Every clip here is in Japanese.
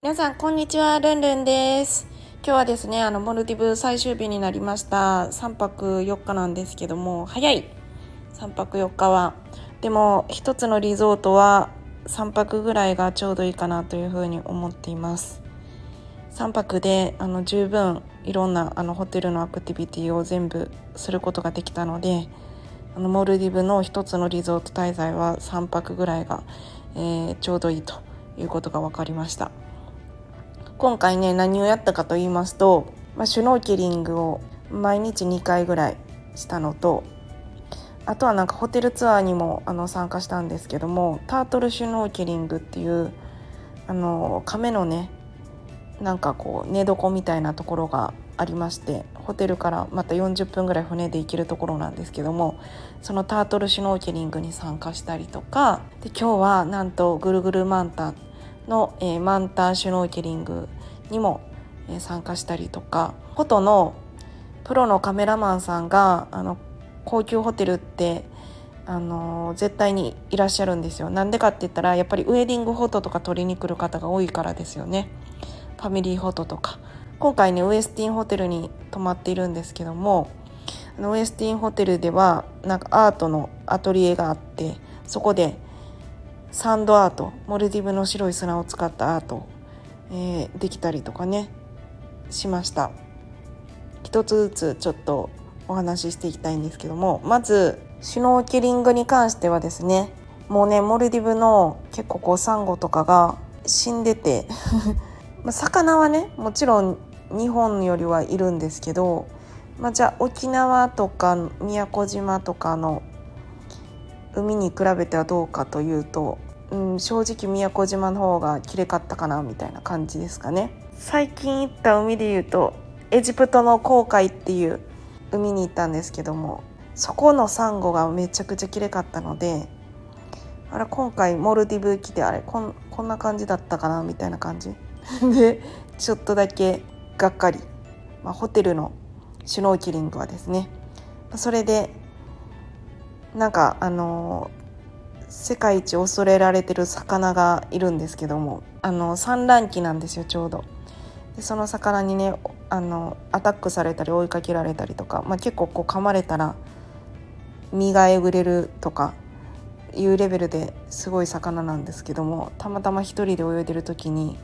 皆さん、こんにちは。ルンルンです。今日はですね、あの、モルディブ最終日になりました。3泊4日なんですけども、早い !3 泊4日は。でも、一つのリゾートは3泊ぐらいがちょうどいいかなというふうに思っています。3泊であの十分いろんなあのホテルのアクティビティを全部することができたのであのモルディブの一つのリゾート滞在は3泊ぐらいが、えーちょうどいいということが分かりました今回ね何をやったかと言いますと、まあ、シュノーケリングを毎日2回ぐらいしたのとあとはなんかホテルツアーにもあの参加したんですけどもタートルシュノーケリングっていうあの亀のねなんかこう寝床みたいなところがありましてホテルからまた40分ぐらい船で行けるところなんですけどもそのタートルシュノーケリングに参加したりとかで今日はなんとぐるぐるマンタの、えーマンタシュノーケリングにも、えー参加したりとかフォトのプロのカメラマンさんがあの高級ホテルってあの絶対にいらっしゃるんですよ。なんでかって言ったらやっぱりウェディングフォトとか撮りに来る方が多いからですよね。ファミリーフォトとか。今回ねウエスティンホテルに泊まっているんですけどもウエスティンホテルではなんかアートのアトリエがあってそこでサンドアートモルディブの白い砂を使ったアート、えーできたりとかねしました。一つずつちょっとお話ししていきたいんですけどもまずシュノーケリングに関してはですねもうねモルディブの結構こうサンゴとかが死んでて 魚はねもちろん日本よりはいるんですけど、まあ、じゃあ沖縄とか宮古島とかの海に比べてはどうかというと、うん、正直宮古島の方が綺麗かったかなみたいな感じですかね。最近行った海でいうとエジプトの紅海っていう海に行ったんですけどもそこのサンゴがめちゃくちゃ綺麗かったのであれ今回モルディブ来てあれこんこんな感じだったかなみたいな感じ。でちょっとだけがっかり、まあ、ホテルのシュノーケリングはですね。それでなんかあの世界一恐れられてる魚がいるんですけどもあの産卵期なんですよちょうど。でその魚にねあのアタックされたり追いかけられたりとか、まあ、結構こう噛まれたら身がえぐれるとかいうレベルですごい魚なんですけどもたまたま一人で泳いでる時に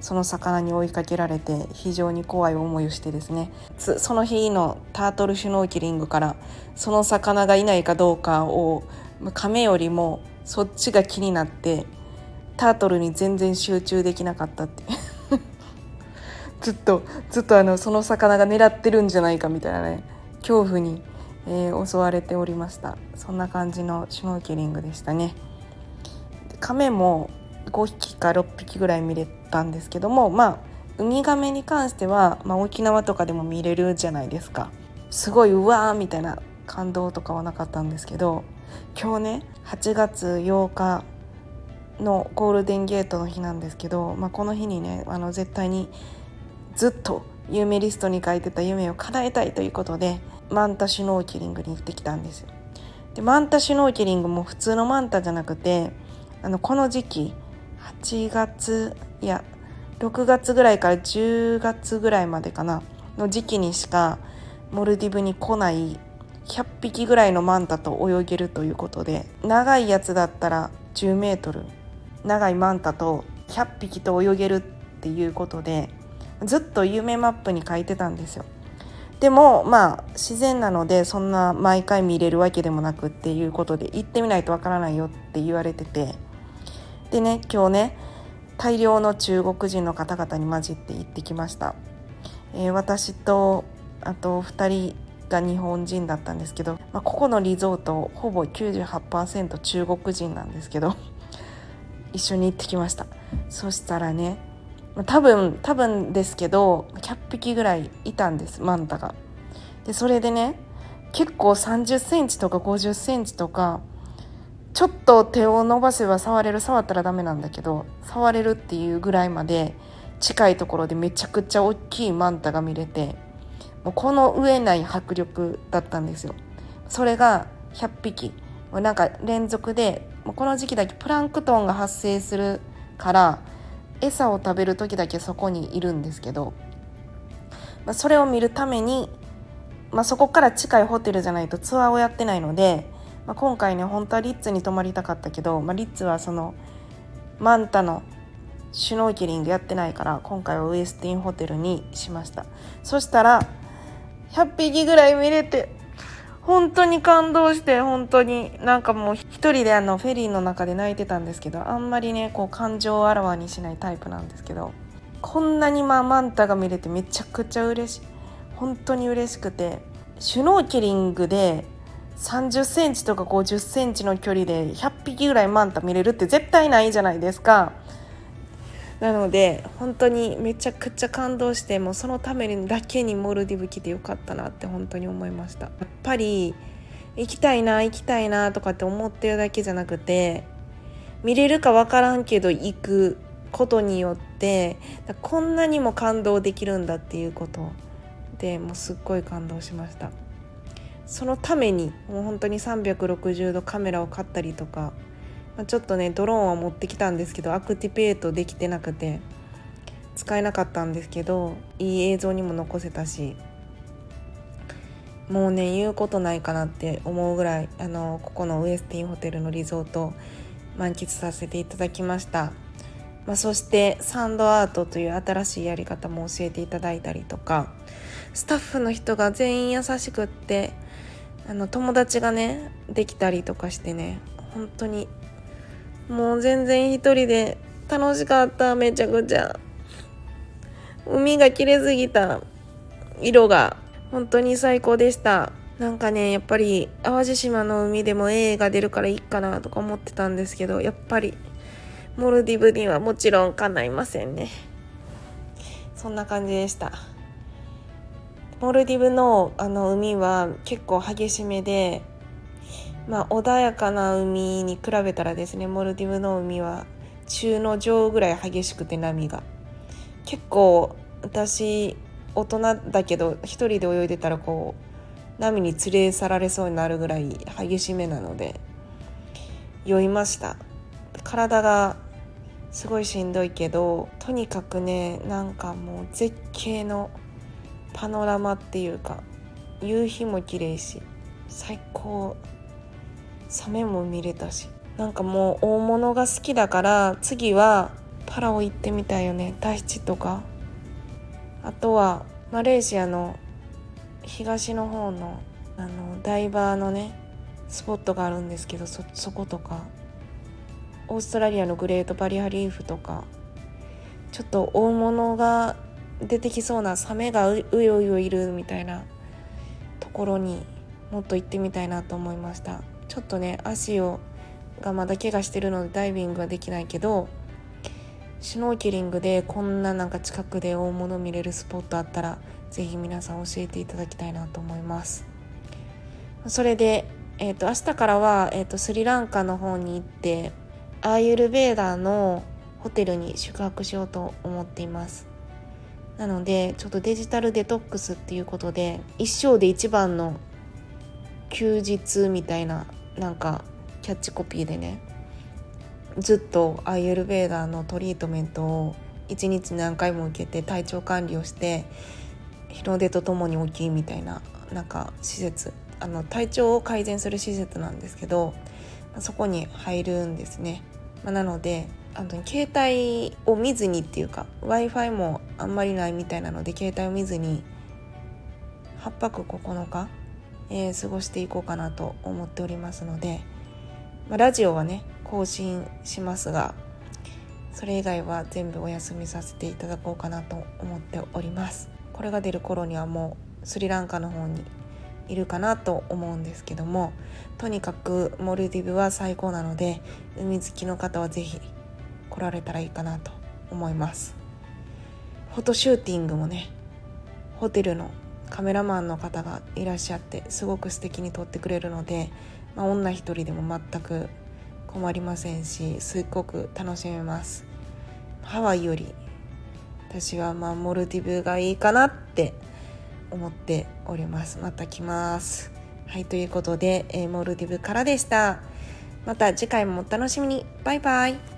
その魚に追いかけられて非常に怖い思いをしてですね。その日のタートルシュノーケリングからその魚がいないかどうかをまあ亀よりもそっちが気になってタートルに全然集中できなかったって。ずっとずっとあのその魚が狙ってるんじゃないかみたいなね恐怖に、えー襲われておりました。そんな感じのシュノーケリングでしたね。亀も5匹か6匹ぐらい見れたんですけどもまあウミガメに関しては、まあ、沖縄とかでも見れるじゃないですかすごいうわーみたいな感動とかはなかったんですけど今日ね8月8日のゴールデンゲートの日なんですけど、まあ、この日にねあの絶対にずっと夢リストに書いてた夢を叶えたいということでマンタシュノーケリングに行ってきたんですよ。でマンタシュノーケリングも普通のマンタじゃなくてあのこの時期8月いや6月ぐらいから10月ぐらいまでかな。の時期にしかモルディブに来ない100匹ぐらいのマンタと泳げるということで長いやつだったら10メートル長いマンタと100匹と泳げるっていうことでずっと夢マップに書いてたんですよ。でもまあ自然なのでそんな毎回見れるわけでもなくっていうことで行ってみないとわからないよって言われててでね今日ね大量の中国人の方々に混じって行ってきました、えー私とあと2人が日本人だったんですけど、まあ、ここのリゾートほぼ98%中国人なんですけど 一緒に行ってきました。そしたらね多分多分ですけど100匹ぐらいいたんですマンタが。でそれでね結構3 0センチとか5 0センチとかちょっと手を伸ばせば触れる触ったらダメなんだけど触れるっていうぐらいまで近いところでめちゃくちゃ大きいマンタが見れてもうこの上ない迫力だったんですよ。それが100匹。なんか連続でこの時期だけプランクトンが発生するから餌を食べる時だけそこにいるんですけど、まあ、それを見るために、まあ、そこから近いホテルじゃないとツアーをやってないので、まあ、今回ね本当はリッツに泊まりたかったけど、まあ、リッツはそのマンタのシュノーケリングやってないから今回はウエスティンホテルにしました。そしたら100匹ぐらい見れて本当に感動して本当になんかもう一人であのフェリーの中で泣いてたんですけどあんまりねこう感情をあらわにしないタイプなんですけどこんなにまあマンタが見れてめちゃくちゃ嬉しい。本当に嬉しくてシュノーケリングで30センチとか50センチの距離で100匹ぐらいマンタ見れるって絶対ないじゃないですか。なので本当にめちゃくちゃ感動してもうそのためにだけにモルディブ来てよかったなって本当に思いましたやっぱり行きたいな行きたいなとかって思ってるだけじゃなくて見れるか分からんけど行くことによってこんなにも感動できるんだっていうことでもうすっごい感動しましたそのためにもう本当に360度カメラを買ったりとかまあ、ちょっとねドローンは持ってきたんですけどアクティペートできてなくて使えなかったんですけどいい映像にも残せたしもうね言うことないかなって思うぐらいあのここのウエスティンホテルのリゾート満喫させていただきました、まあ、そしてサンドアートという新しいやり方も教えていただいたりとかスタッフの人が全員優しくってあの友達がねできたりとかしてね本当にもう全然一人で楽しかっためちゃくちゃ。海が綺麗すぎた色が本当に最高でした。なんかねやっぱり淡路島の海でも映画出るからいいかなとか思ってたんですけどやっぱりモルディブにはもちろん叶いませんね。そんな感じでした。モルディブのあの海は結構激しめでまあ、穏やかな海に比べたらですねモルディブの海は中の上ぐらい激しくて波が。結構私大人だけど一人で泳いでたらこう波に連れ去られそうになるぐらい激しめなので酔いました。体がすごいしんどいけどとにかくねなんかもう絶景のパノラマっていうか夕日も綺麗し最高。サメも見れたしなんかもう大物が好きだから次はパラオ行ってみたいよね。タヒチとか。あとはマレーシアの東の方のあのダイバーのねスポットがあるんですけどそことか。オーストラリアのグレートバリアリーフとか。ちょっと大物が出てきそうなサメがうようよいるみたいなところにもっと行ってみたいなと思いました。ちょっとね足をがまだ怪我してるのでダイビングはできないけどシュノーケリングでこんななんか近くで大物見れるスポットあったら是非皆さん教えていただきたいなと思いますそれで、えーと、明日からは、えーと、スリランカの方に行ってアーユルベーダーのホテルに宿泊しようと思っていますなのでちょっとデジタルデトックスっていうことで一生で一番の休日みたいななんかキャッチコピーでねずっとアイエルベーダーのトリートメントを1日何回も受けて体調管理をして日の出とともに起きいみたいななんか施設。あの体調を改善する施設なんですけどそこに入るんですね、まあ、なのであの携帯を見ずにっていうか w i f i もあんまりないみたいなので携帯を見ずに8泊9日えー、過ごしていこうかなと思っておりますので、まあ、ラジオはね更新しますがそれ以外は全部お休みさせていただこうかなと思っております。これが出る頃にはもうスリランカの方にいるかなと思うんですけどもとにかくモルディブは最高なので海好きの方は是非来られたらいいかなと思います。フォトシューティングもねホテルのカメラマンの方がいらっしゃってすごく素敵に撮ってくれるので、まあ、女一人でも全く困りませんしすっごく楽しめます。ハワイより私はまあモルディブがいいかなって思っております。また来ます。はいということで、えー、モルディブからでした。また次回もお楽しみに。バイバイ。